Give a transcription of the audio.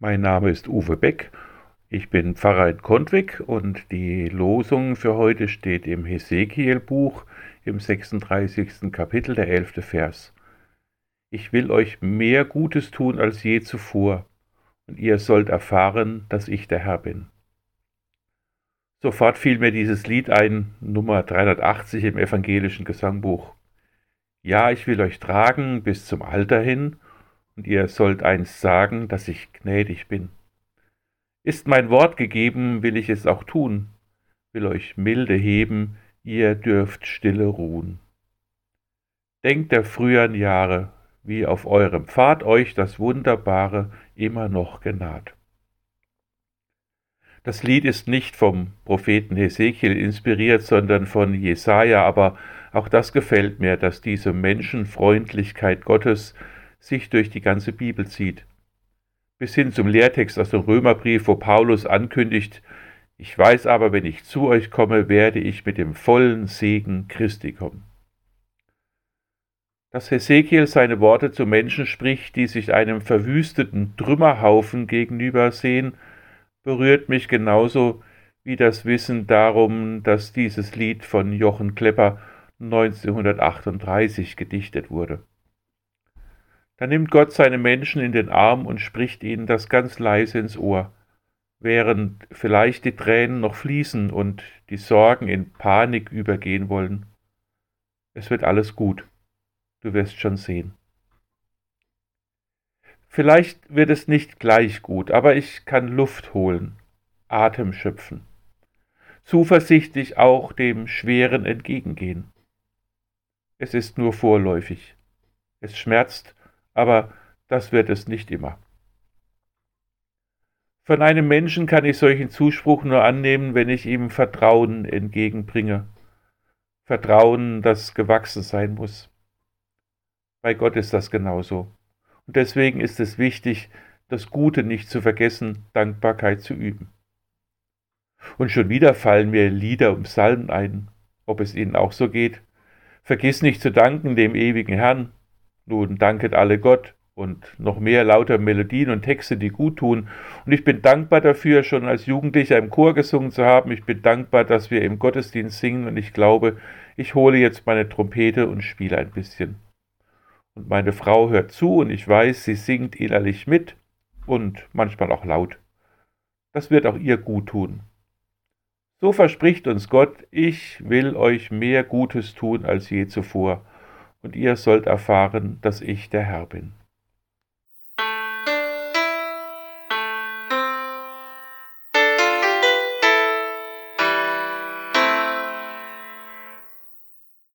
Mein Name ist Uwe Beck. Ich bin Pfarrer in Kontwig und die Losung für heute steht im Hesekiel-Buch im 36. Kapitel, der 11. Vers. Ich will euch mehr Gutes tun als je zuvor, und ihr sollt erfahren, dass ich der Herr bin. Sofort fiel mir dieses Lied ein, Nummer 380 im evangelischen Gesangbuch. Ja, ich will euch tragen bis zum Alter hin, und ihr sollt einst sagen, dass ich gnädig bin. Ist mein Wort gegeben, will ich es auch tun, will euch milde heben, ihr dürft stille ruhen. Denkt der früheren Jahre, wie auf eurem Pfad euch das Wunderbare immer noch genaht. Das Lied ist nicht vom Propheten Hesekiel inspiriert, sondern von Jesaja, aber auch das gefällt mir, dass diese Menschenfreundlichkeit Gottes sich durch die ganze Bibel zieht. Bis hin zum Lehrtext aus dem Römerbrief, wo Paulus ankündigt, ich weiß aber, wenn ich zu euch komme, werde ich mit dem vollen Segen Christi kommen. Dass Hesekiel seine Worte zu Menschen spricht, die sich einem verwüsteten Trümmerhaufen gegenüber sehen, berührt mich genauso wie das Wissen darum, dass dieses Lied von Jochen Klepper 1938 gedichtet wurde. Da nimmt Gott seine Menschen in den Arm und spricht ihnen das ganz leise ins Ohr, während vielleicht die Tränen noch fließen und die Sorgen in Panik übergehen wollen. Es wird alles gut, du wirst schon sehen. Vielleicht wird es nicht gleich gut, aber ich kann Luft holen, Atem schöpfen, zuversichtlich auch dem Schweren entgegengehen. Es ist nur vorläufig. Es schmerzt aber das wird es nicht immer. Von einem Menschen kann ich solchen Zuspruch nur annehmen, wenn ich ihm Vertrauen entgegenbringe. Vertrauen, das gewachsen sein muss. Bei Gott ist das genauso. Und deswegen ist es wichtig, das Gute nicht zu vergessen, Dankbarkeit zu üben. Und schon wieder fallen mir Lieder und Psalmen ein, ob es Ihnen auch so geht. Vergiss nicht zu danken dem ewigen Herrn, nun danket alle Gott und noch mehr lauter Melodien und Texte, die gut tun. Und ich bin dankbar dafür, schon als Jugendlicher im Chor gesungen zu haben. Ich bin dankbar, dass wir im Gottesdienst singen und ich glaube, ich hole jetzt meine Trompete und spiele ein bisschen. Und meine Frau hört zu und ich weiß, sie singt innerlich mit und manchmal auch laut. Das wird auch ihr gut tun. So verspricht uns Gott, ich will euch mehr Gutes tun als je zuvor und ihr sollt erfahren, dass ich der Herr bin.